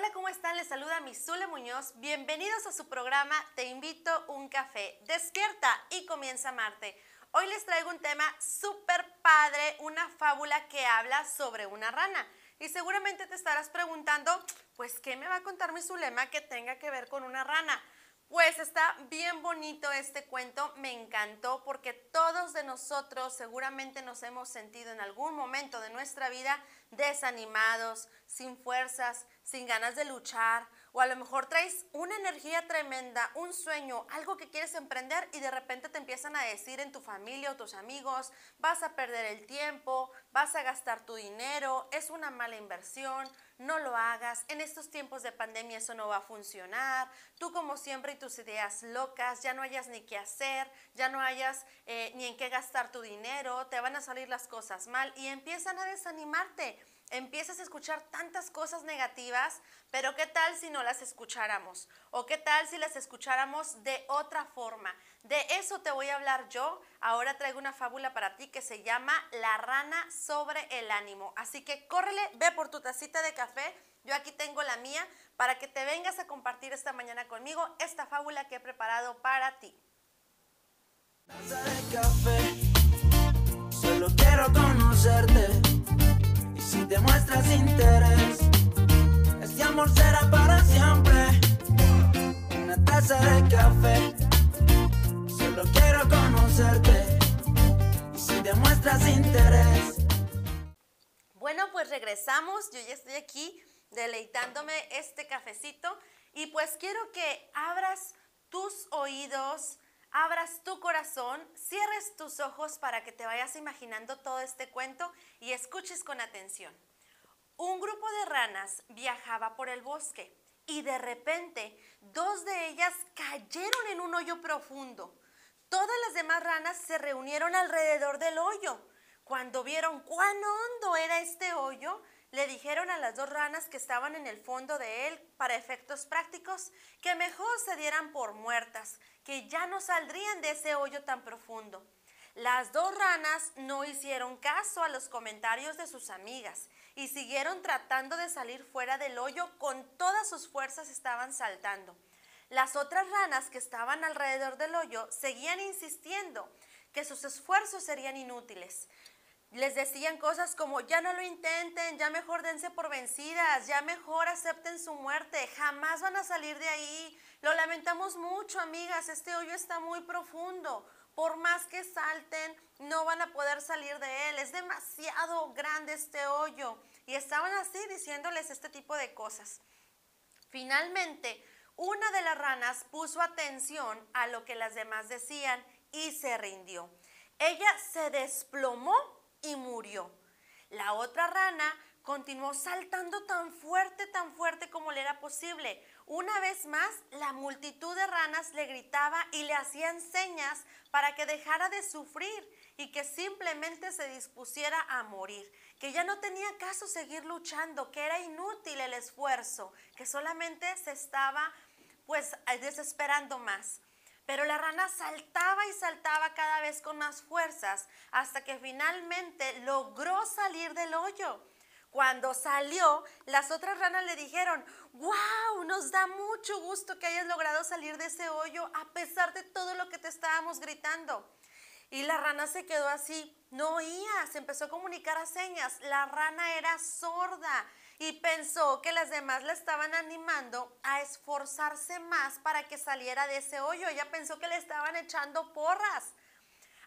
Hola, ¿cómo están? Les saluda Misule Muñoz. Bienvenidos a su programa Te invito un café. Despierta y comienza a amarte. Hoy les traigo un tema súper padre, una fábula que habla sobre una rana. Y seguramente te estarás preguntando, pues, ¿qué me va a contar mi Zulema que tenga que ver con una rana? Pues está bien bonito este cuento, me encantó porque todos de nosotros seguramente nos hemos sentido en algún momento de nuestra vida desanimados, sin fuerzas, sin ganas de luchar, o a lo mejor traes una energía tremenda, un sueño, algo que quieres emprender y de repente te empiezan a decir en tu familia o tus amigos, vas a perder el tiempo, vas a gastar tu dinero, es una mala inversión, no lo hagas, en estos tiempos de pandemia eso no va a funcionar, tú como siempre y tus ideas locas, ya no hayas ni qué hacer, ya no hayas eh, ni en qué gastar tu dinero, te van a salir las cosas mal y empiezan a desanimarte empiezas a escuchar tantas cosas negativas, pero ¿qué tal si no las escucháramos? ¿O qué tal si las escucháramos de otra forma? De eso te voy a hablar yo. Ahora traigo una fábula para ti que se llama La rana sobre el ánimo. Así que córrele, ve por tu tacita de café. Yo aquí tengo la mía para que te vengas a compartir esta mañana conmigo esta fábula que he preparado para ti. Taza de café, solo quiero conocerte si te muestras interés, este amor será para siempre. Una taza de café, solo quiero conocerte. Y si te muestras interés. Bueno, pues regresamos. Yo ya estoy aquí deleitándome este cafecito y pues quiero que abras tus oídos abras tu corazón, cierres tus ojos para que te vayas imaginando todo este cuento y escuches con atención. Un grupo de ranas viajaba por el bosque y de repente dos de ellas cayeron en un hoyo profundo. Todas las demás ranas se reunieron alrededor del hoyo. Cuando vieron cuán hondo era este hoyo, le dijeron a las dos ranas que estaban en el fondo de él, para efectos prácticos, que mejor se dieran por muertas, que ya no saldrían de ese hoyo tan profundo. Las dos ranas no hicieron caso a los comentarios de sus amigas y siguieron tratando de salir fuera del hoyo con todas sus fuerzas estaban saltando. Las otras ranas que estaban alrededor del hoyo seguían insistiendo que sus esfuerzos serían inútiles les decían cosas como, ya no lo intenten, ya mejor dense por vencidas, ya mejor acepten su muerte, jamás van a salir de ahí. Lo lamentamos mucho, amigas, este hoyo está muy profundo. Por más que salten, no van a poder salir de él. Es demasiado grande este hoyo. Y estaban así diciéndoles este tipo de cosas. Finalmente, una de las ranas puso atención a lo que las demás decían y se rindió. Ella se desplomó y murió. La otra rana continuó saltando tan fuerte, tan fuerte como le era posible. Una vez más, la multitud de ranas le gritaba y le hacían señas para que dejara de sufrir y que simplemente se dispusiera a morir, que ya no tenía caso seguir luchando, que era inútil el esfuerzo, que solamente se estaba pues desesperando más. Pero la rana saltaba y saltaba cada vez con más fuerzas hasta que finalmente logró salir del hoyo. Cuando salió, las otras ranas le dijeron, wow, nos da mucho gusto que hayas logrado salir de ese hoyo a pesar de todo lo que te estábamos gritando. Y la rana se quedó así, no oía, se empezó a comunicar a señas. La rana era sorda y pensó que las demás la estaban animando a esforzarse más para que saliera de ese hoyo. Ella pensó que le estaban echando porras.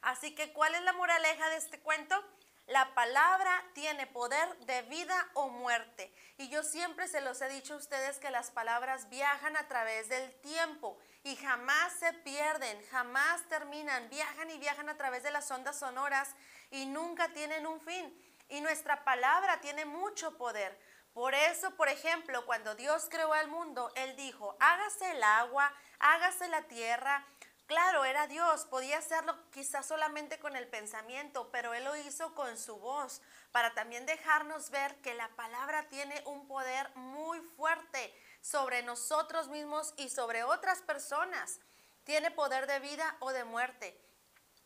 Así que, ¿cuál es la moraleja de este cuento? La palabra tiene poder de vida o muerte. Y yo siempre se los he dicho a ustedes que las palabras viajan a través del tiempo y jamás se pierden, jamás terminan, viajan y viajan a través de las ondas sonoras y nunca tienen un fin. Y nuestra palabra tiene mucho poder. Por eso, por ejemplo, cuando Dios creó al mundo, Él dijo, hágase el agua, hágase la tierra. Claro, era Dios, podía hacerlo quizás solamente con el pensamiento, pero Él lo hizo con su voz, para también dejarnos ver que la palabra tiene un poder muy fuerte sobre nosotros mismos y sobre otras personas. Tiene poder de vida o de muerte.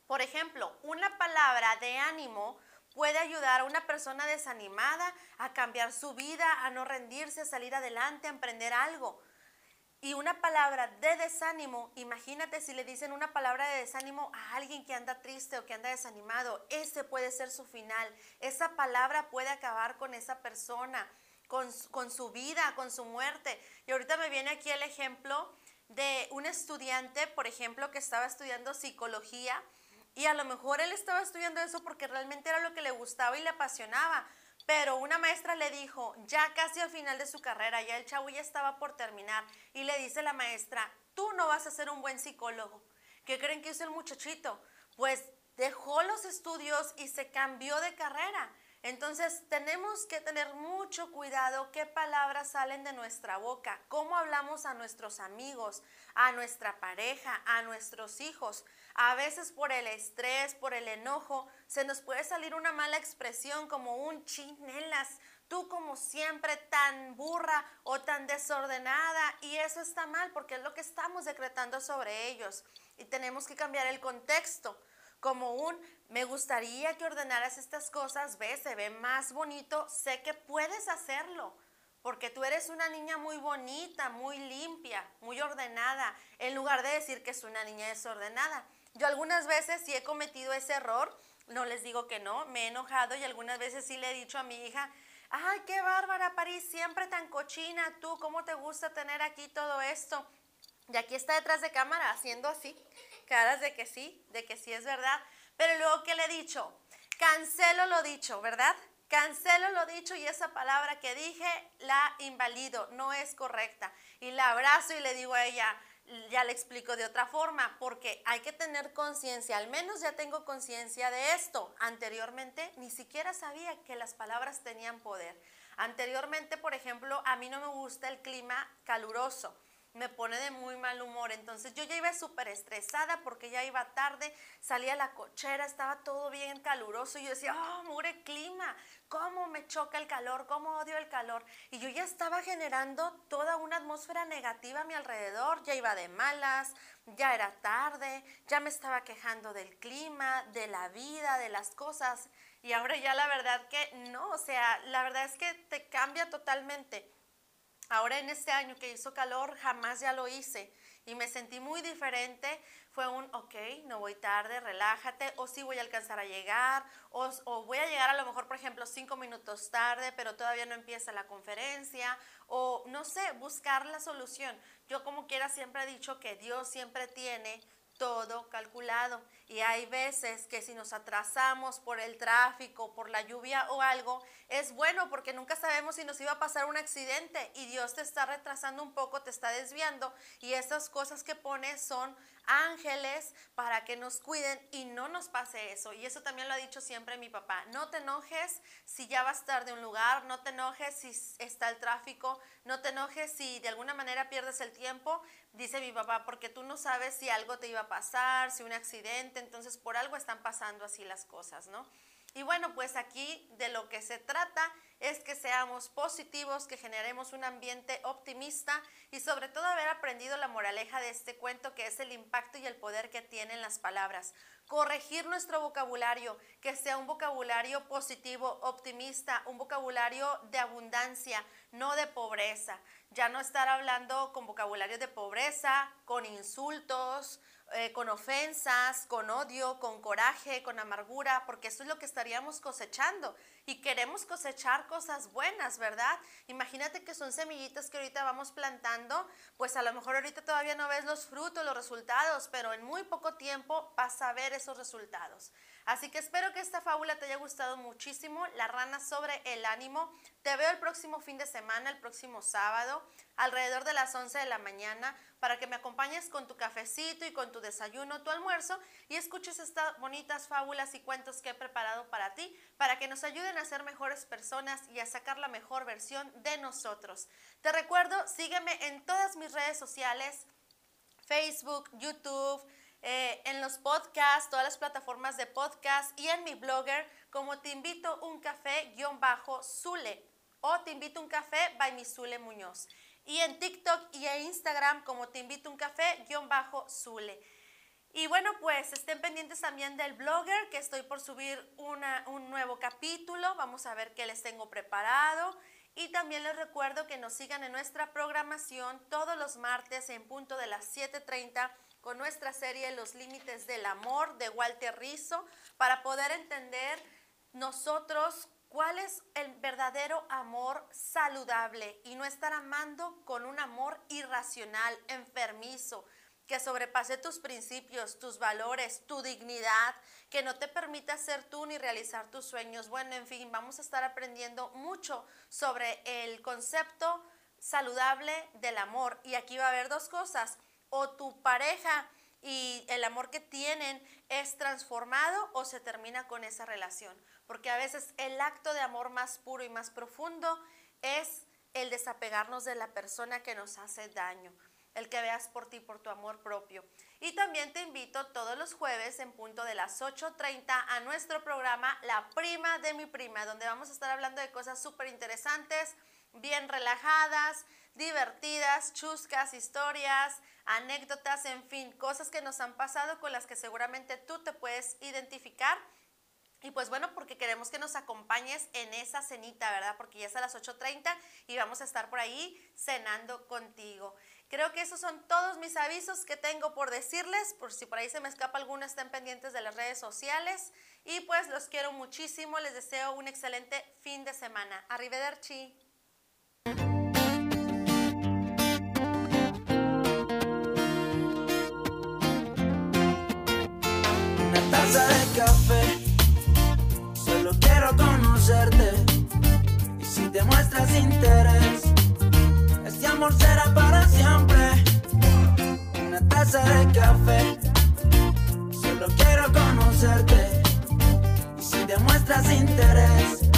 Por ejemplo, una palabra de ánimo puede ayudar a una persona desanimada a cambiar su vida, a no rendirse, a salir adelante, a emprender algo. Y una palabra de desánimo, imagínate si le dicen una palabra de desánimo a alguien que anda triste o que anda desanimado, ese puede ser su final. Esa palabra puede acabar con esa persona, con, con su vida, con su muerte. Y ahorita me viene aquí el ejemplo de un estudiante, por ejemplo, que estaba estudiando psicología y a lo mejor él estaba estudiando eso porque realmente era lo que le gustaba y le apasionaba, pero una maestra le dijo, ya casi al final de su carrera, ya el chavo ya estaba por terminar, y le dice la maestra, tú no vas a ser un buen psicólogo. ¿Qué creen que hizo el muchachito? Pues dejó los estudios y se cambió de carrera. Entonces tenemos que tener mucho cuidado qué palabras salen de nuestra boca, cómo hablamos a nuestros amigos, a nuestra pareja, a nuestros hijos. A veces por el estrés, por el enojo, se nos puede salir una mala expresión como un chinelas, tú como siempre tan burra o tan desordenada y eso está mal porque es lo que estamos decretando sobre ellos y tenemos que cambiar el contexto como un me gustaría que ordenaras estas cosas, ves, se ve más bonito, sé que puedes hacerlo, porque tú eres una niña muy bonita, muy limpia, muy ordenada, en lugar de decir que es una niña desordenada. Yo algunas veces sí he cometido ese error, no les digo que no, me he enojado y algunas veces sí le he dicho a mi hija, ay, qué bárbara París, siempre tan cochina, tú, ¿cómo te gusta tener aquí todo esto? Y aquí está detrás de cámara haciendo así, caras de que sí, de que sí es verdad. Pero luego, ¿qué le he dicho? Cancelo lo dicho, ¿verdad? Cancelo lo dicho y esa palabra que dije la invalido, no es correcta. Y la abrazo y le digo a ella, ya le explico de otra forma, porque hay que tener conciencia, al menos ya tengo conciencia de esto. Anteriormente ni siquiera sabía que las palabras tenían poder. Anteriormente, por ejemplo, a mí no me gusta el clima caluroso me pone de muy mal humor. Entonces yo ya iba súper estresada porque ya iba tarde, salía a la cochera, estaba todo bien caluroso y yo decía, oh, mure clima, cómo me choca el calor, cómo odio el calor. Y yo ya estaba generando toda una atmósfera negativa a mi alrededor, ya iba de malas, ya era tarde, ya me estaba quejando del clima, de la vida, de las cosas. Y ahora ya la verdad que no, o sea, la verdad es que te cambia totalmente. Ahora en este año que hizo calor, jamás ya lo hice y me sentí muy diferente. Fue un, ok, no voy tarde, relájate, o sí voy a alcanzar a llegar, o, o, voy a llegar a lo mejor, por ejemplo, cinco minutos tarde, pero todavía no empieza la conferencia, o no sé, buscar la solución. Yo como quiera siempre he dicho que Dios siempre tiene todo calculado. Y hay veces que si nos atrasamos por el tráfico, por la lluvia o algo, es bueno porque nunca sabemos si nos iba a pasar un accidente y Dios te está retrasando un poco, te está desviando y esas cosas que pone son ángeles para que nos cuiden y no nos pase eso. Y eso también lo ha dicho siempre mi papá. No te enojes si ya vas tarde a un lugar, no te enojes si está el tráfico, no te enojes si de alguna manera pierdes el tiempo, dice mi papá, porque tú no sabes si algo te iba a pasar, si un accidente, entonces por algo están pasando así las cosas, ¿no? Y bueno, pues aquí de lo que se trata es que seamos positivos, que generemos un ambiente optimista y sobre todo haber aprendido la moraleja de este cuento que es el impacto y el poder que tienen las palabras. Corregir nuestro vocabulario, que sea un vocabulario positivo, optimista, un vocabulario de abundancia, no de pobreza. Ya no estar hablando con vocabulario de pobreza, con insultos, eh, con ofensas, con odio, con coraje, con amargura, porque eso es lo que estaríamos cosechando. Y queremos cosechar cosas buenas, ¿verdad? Imagínate que son semillitas que ahorita vamos plantando, pues a lo mejor ahorita todavía no ves los frutos, los resultados, pero en muy poco tiempo vas a ver esos resultados. Así que espero que esta fábula te haya gustado muchísimo, La rana sobre el ánimo. Te veo el próximo fin de semana, el próximo sábado, alrededor de las 11 de la mañana para que me acompañes con tu cafecito y con tu desayuno, tu almuerzo y escuches estas bonitas fábulas y cuentos que he preparado para ti, para que nos ayuden a ser mejores personas y a sacar la mejor versión de nosotros. Te recuerdo, sígueme en todas mis redes sociales, Facebook, YouTube, eh, en los podcasts, todas las plataformas de podcast y en mi blogger como te invito un café-zule o te invito un café by mi Zule Muñoz y en TikTok y en Instagram como te invito un café guion bajo Zule. Y bueno, pues estén pendientes también del blogger, que estoy por subir un nuevo capítulo. Vamos a ver qué les tengo preparado. Y también les recuerdo que nos sigan en nuestra programación todos los martes en punto de las 7.30 con nuestra serie Los Límites del Amor de Walter Rizzo para poder entender nosotros cuál es el verdadero amor saludable y no estar amando con un amor irracional, enfermizo que sobrepase tus principios, tus valores, tu dignidad, que no te permita ser tú ni realizar tus sueños. Bueno, en fin, vamos a estar aprendiendo mucho sobre el concepto saludable del amor. Y aquí va a haber dos cosas. O tu pareja y el amor que tienen es transformado o se termina con esa relación. Porque a veces el acto de amor más puro y más profundo es el desapegarnos de la persona que nos hace daño el que veas por ti, por tu amor propio. Y también te invito todos los jueves en punto de las 8.30 a nuestro programa La Prima de mi Prima, donde vamos a estar hablando de cosas súper interesantes, bien relajadas, divertidas, chuscas, historias, anécdotas, en fin, cosas que nos han pasado con las que seguramente tú te puedes identificar. Y pues bueno, porque queremos que nos acompañes en esa cenita, ¿verdad? Porque ya es a las 8.30 y vamos a estar por ahí cenando contigo. Creo que esos son todos mis avisos que tengo por decirles, por si por ahí se me escapa alguno, estén pendientes de las redes sociales. Y pues los quiero muchísimo, les deseo un excelente fin de semana. Arrivederci. De café, Y si te muestras interés amor será para siempre. Una taza de café. Solo quiero conocerte. Y si demuestras interés